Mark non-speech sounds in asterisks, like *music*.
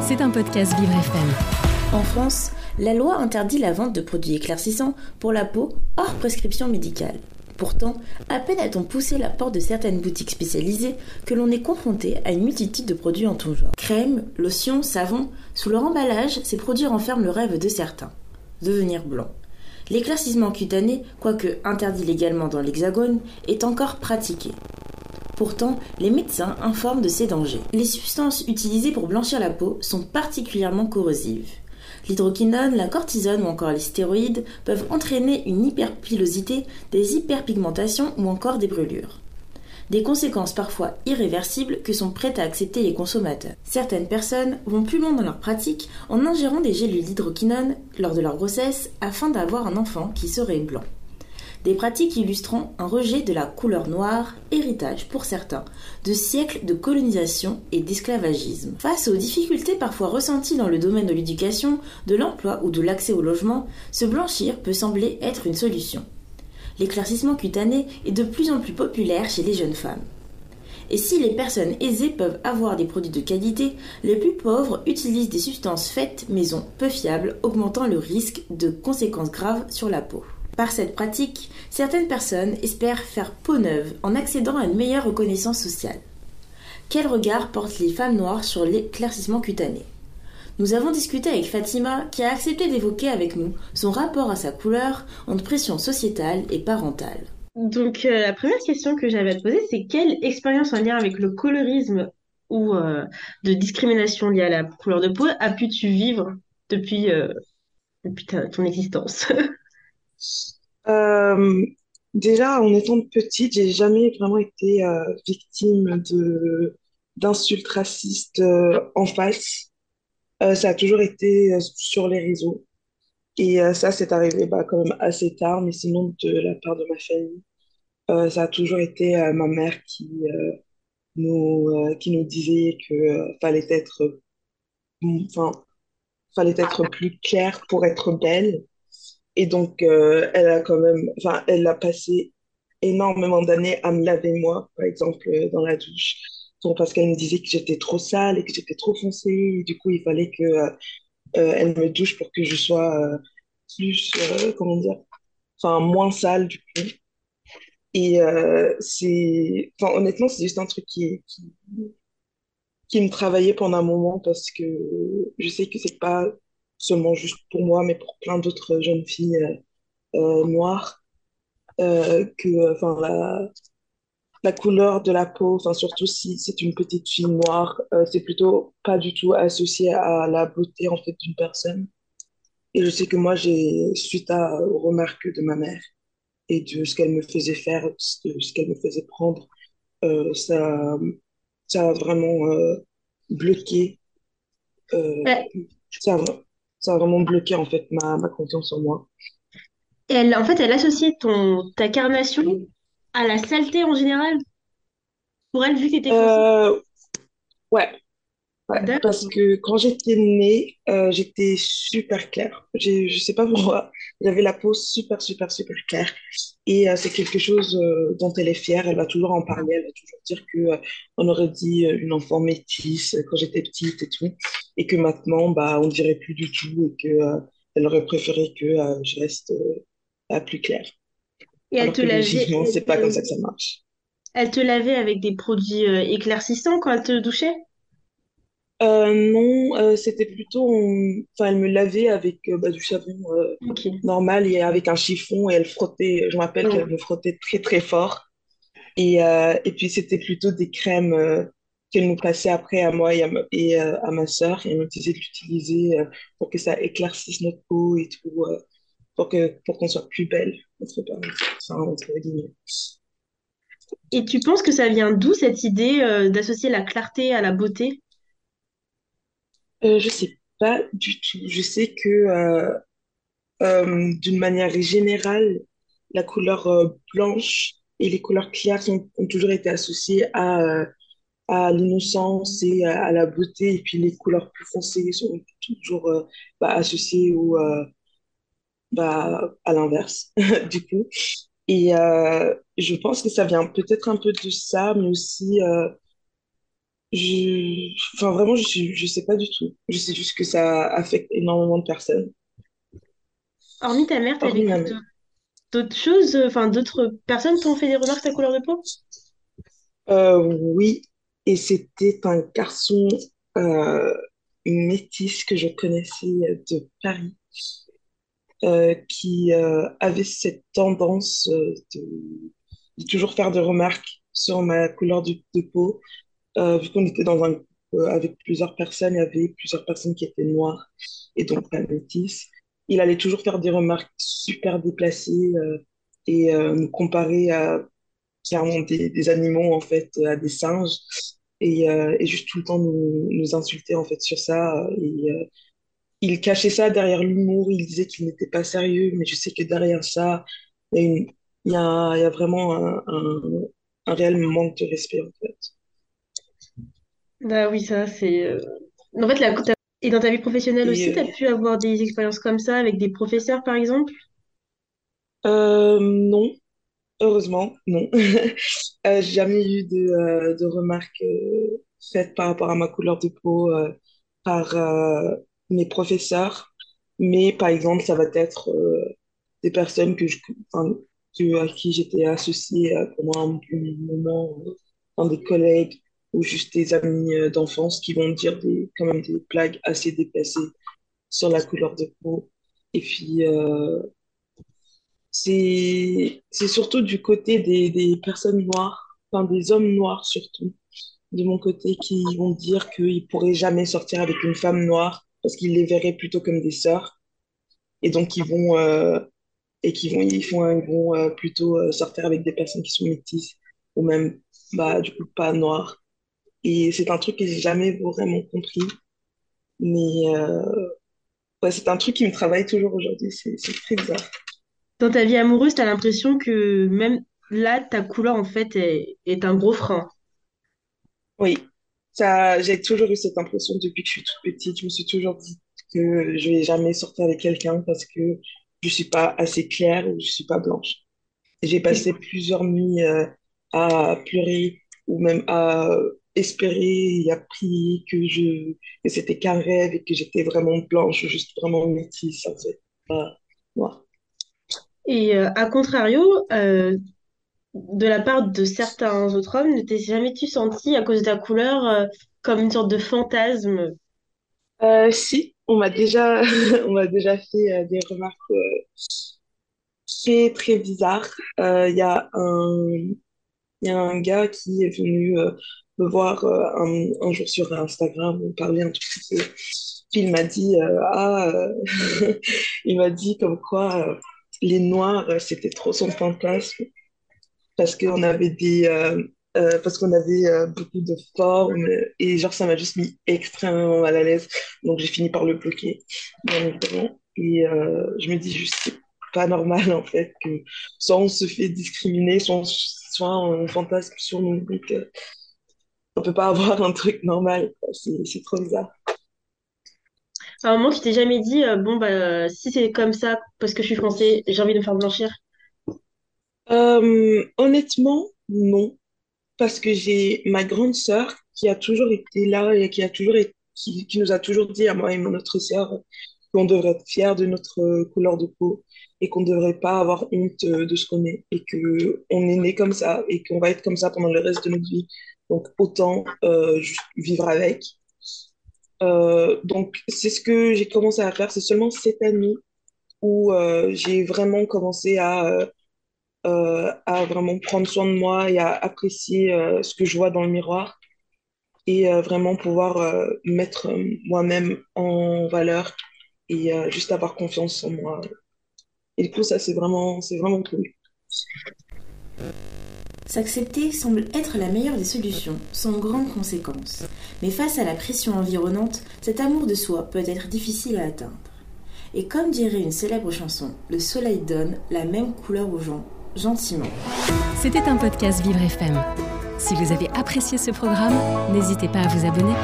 C'est un podcast Vivre FM. En France, la loi interdit la vente de produits éclaircissants pour la peau hors prescription médicale. Pourtant, à peine a-t-on poussé la porte de certaines boutiques spécialisées que l'on est confronté à une multitude de produits en tout genre. Crème, lotion, savon, sous leur emballage, ces produits renferment le rêve de certains. Devenir blanc. L'éclaircissement cutané, quoique interdit légalement dans l'Hexagone, est encore pratiqué. Pourtant, les médecins informent de ces dangers. Les substances utilisées pour blanchir la peau sont particulièrement corrosives. L'hydroquinone, la cortisone ou encore les stéroïdes peuvent entraîner une hyperpilosité, des hyperpigmentations ou encore des brûlures. Des conséquences parfois irréversibles que sont prêts à accepter les consommateurs. Certaines personnes vont plus loin dans leur pratique en ingérant des gélules d'hydroquinone lors de leur grossesse afin d'avoir un enfant qui serait blanc. Des pratiques illustrant un rejet de la couleur noire, héritage pour certains de siècles de colonisation et d'esclavagisme. Face aux difficultés parfois ressenties dans le domaine de l'éducation, de l'emploi ou de l'accès au logement, se blanchir peut sembler être une solution. L'éclaircissement cutané est de plus en plus populaire chez les jeunes femmes. Et si les personnes aisées peuvent avoir des produits de qualité, les plus pauvres utilisent des substances faites maison peu fiables, augmentant le risque de conséquences graves sur la peau. Par cette pratique, certaines personnes espèrent faire peau neuve en accédant à une meilleure reconnaissance sociale. Quel regard portent les femmes noires sur l'éclaircissement cutané? Nous avons discuté avec Fatima qui a accepté d'évoquer avec nous son rapport à sa couleur entre pression sociétale et parentale. Donc euh, la première question que j'avais à te poser, c'est quelle expérience en lien avec le colorisme ou euh, de discrimination liée à la couleur de peau as-tu vivre depuis, euh, depuis ton existence? *laughs* Euh, déjà, en étant petite, j'ai jamais vraiment été euh, victime de d'insultes racistes euh, en face. Ça a toujours été sur les réseaux. Et ça, c'est arrivé bah, quand même assez tard, mais sinon, de la part de ma famille, ça a toujours été ma mère qui, nous, qui nous disait que fallait être, enfin, fallait être plus clair pour être belle. Et donc, euh, elle a quand même, enfin, elle a passé énormément d'années à me laver moi, par exemple, euh, dans la douche. Donc, parce qu'elle me disait que j'étais trop sale et que j'étais trop foncée. Du coup, il fallait que, euh, euh, elle me douche pour que je sois plus, comment dire, enfin, moins sale, du coup. Et c'est, enfin, honnêtement, c'est juste un truc qui, qui, qui me travaillait pendant un moment parce que je sais que c'est pas seulement juste pour moi, mais pour plein d'autres jeunes filles euh, euh, noires, euh, que, enfin, la, la couleur de la peau, enfin, surtout si c'est une petite fille noire, c'est plutôt pas du tout associé à la beauté, en fait, d'une personne. Et je sais que moi, j'ai, suite à, aux remarques de ma mère et de ce qu'elle me faisait faire, de ce qu'elle me faisait prendre, euh, ça, ça a vraiment euh, bloqué, euh, Ouais. ça a, ça a vraiment bloqué en fait ma, ma confiance en moi. Et elle, en fait, elle associait ton, ta carnation à la saleté en général? Pour elle, vu que t'étais. Euh, ouais, ouais, parce que quand j'étais née, euh, j'étais super claire. Je sais pas pourquoi, j'avais la peau super, super, super claire. Et euh, c'est quelque chose euh, dont elle est fière. Elle va toujours en parler. Elle va toujours dire que on aurait dit une enfant métisse quand j'étais petite et tout, et que maintenant, bah, on dirait plus du tout, et que euh, elle aurait préféré que euh, je reste euh, plus claire. Et elle te lavait, c'est pas comme ça que ça marche. elle te lavait avec des produits euh, éclaircissants quand elle te douchait? Non, c'était plutôt, on- enfin, elle me lavait avec bah, du savon normal et avec un chiffon et elle frottait. Je me rappelle qu'elle Ouais. me frottait très très fort. Et, et puis c'était plutôt des crèmes qu'elle nous passait après à moi et à ma, et, euh, à ma sœur. Et elle me disait de l'utiliser euh, pour que ça éclaircisse notre peau et tout, euh, pour que pour qu'on soit plus belle entre enfin, entre guillemets. Et tu penses que ça vient d'où cette idée euh, d'associer la clarté à la beauté? Euh, je sais pas du tout. Je sais que euh, d'une manière générale, la couleur blanche et les couleurs claires ont toujours été associées à, à l'innocence et à, la beauté. Et puis les couleurs plus foncées sont toujours euh, bah, associées au, euh, bah, à l'inverse, *laughs* du coup. Et euh, je pense que ça vient peut-être un peu de ça, mais aussi, Je... Enfin, vraiment, je suis... je sais pas du tout. Je sais juste que ça affecte énormément de personnes. Hormis ta mère, t'as vécu d'autres choses, enfin d'autres personnes t'ont fait des remarques à ta couleur de peau? Euh, oui, et c'était un garçon euh, métis que je connaissais de Paris euh, qui euh, avait cette tendance euh, de, toujours faire des remarques sur ma couleur de, peau. Vu qu'on était dans un groupe avec plusieurs personnes, il y avait plusieurs personnes qui étaient noires et donc pas métisses. Il allait toujours faire des remarques super déplacées et nous comparer à clairement des, des animaux en fait, à des singes et, euh, et juste tout le temps nous, nous insulter en fait sur ça. Et euh, il cachait ça derrière l'humour, il disait qu'il n'était pas sérieux, mais je sais que derrière ça, il y a, une- il y a, il y a vraiment un, un, un réel manque de respect en fait. Bah oui, ça c'est. euh, En fait, la... et dans ta vie professionnelle Et aussi, t'as euh, pu avoir des expériences comme ça avec des professeurs, par exemple? non, heureusement, non. *laughs* Euh, j'ai jamais eu de, euh, de remarques euh, faites par rapport à ma couleur de peau euh, par euh, mes professeurs, mais par exemple, ça va être des personnes que je, enfin, que- à qui j'étais associée pendant un, moment, des collègues ou juste des amis d'enfance qui vont dire des, quand même des blagues assez déplacées sur la couleur de peau. Et puis, c'est, surtout du côté des, des personnes noires, enfin des hommes noirs surtout, de mon côté, qui vont dire qu'ils pourraient jamais sortir avec une femme noire parce qu'ils les verraient plutôt comme des sœurs. Et donc, ils vont, euh, et qui vont, ils font, ils vont euh, plutôt euh, sortir avec des personnes qui sont métisses ou même, bah, du coup, pas noires. Et c'est un truc que j'ai jamais vraiment compris. Mais c'est un truc qui me travaille toujours aujourd'hui. C'est très bizarre. Dans ta vie amoureuse, t'as l'impression que même là, ta couleur, en fait, est, est un gros frein. Oui, ça, j'ai toujours eu cette impression depuis que je suis toute petite. Je me suis toujours dit que je vais jamais sortir avec quelqu'un parce que je suis pas assez claire ou je suis pas blanche. J'ai passé plusieurs nuits euh, à pleurer ou même à espérer et à prier que je que c'était qu'un rêve et que j'étais vraiment blanche, juste vraiment métisse en fait, pas noire. Et euh, à contrario, euh, de la part de certains autres hommes, ne t'es jamais-tu senti, à cause de ta couleur, euh, comme une sorte de fantasme? Si, on m'a déjà *laughs* on m'a déjà fait des remarques très très bizarres. Il y a un Il y a un gars qui est venu me voir un, un jour sur Instagram, on parlait un tout petit peu. Puis il m'a dit, ah, *laughs* il m'a dit comme quoi les Noirs, euh, c'était trop son fantasme, parce qu'on avait des, euh, euh, parce qu'on avait euh, beaucoup de formes, et genre ça m'a juste mis extrêmement mal à l'aise. Donc j'ai fini par le bloquer, bien évidemment. Et euh, je me dis juste, c'est pas normal en fait, que soit on se fait discriminer, soit on, fantasme sur nous. Donc, euh, on peut pas avoir un truc normal. c'est trop bizarre. À un moment, tu t'es jamais dit, euh, bon, bah, si c'est comme ça, parce que je suis français, j'ai envie de me faire blanchir. Euh, honnêtement, non. Parce que j'ai ma grande sœur qui a toujours été là et qui a toujours qui, nous a toujours dit à moi et à notre sœur qu'on devrait être fiers de notre couleur de peau et qu'on ne devrait pas avoir honte de ce qu'on est et que on est né comme ça et qu'on va être comme ça pendant le reste de notre vie. Donc autant euh, vivre avec. Euh, donc c'est ce que j'ai commencé à faire. C'est seulement cette année où euh, j'ai vraiment commencé à euh, à vraiment prendre soin de moi et à apprécier ce que je vois dans le miroir et vraiment pouvoir mettre moi-même en valeur et juste avoir confiance en moi. Et du coup, ça, c'est vraiment, c'est vraiment cool. S'accepter semble être la meilleure des solutions, sans grandes conséquences. Mais face à la pression environnante, cet amour de soi peut être difficile à atteindre. Et comme dirait une célèbre chanson, le soleil donne la même couleur aux gens, gentiment. C'était un podcast Vivre FM. Si vous avez apprécié ce programme, n'hésitez pas à vous abonner.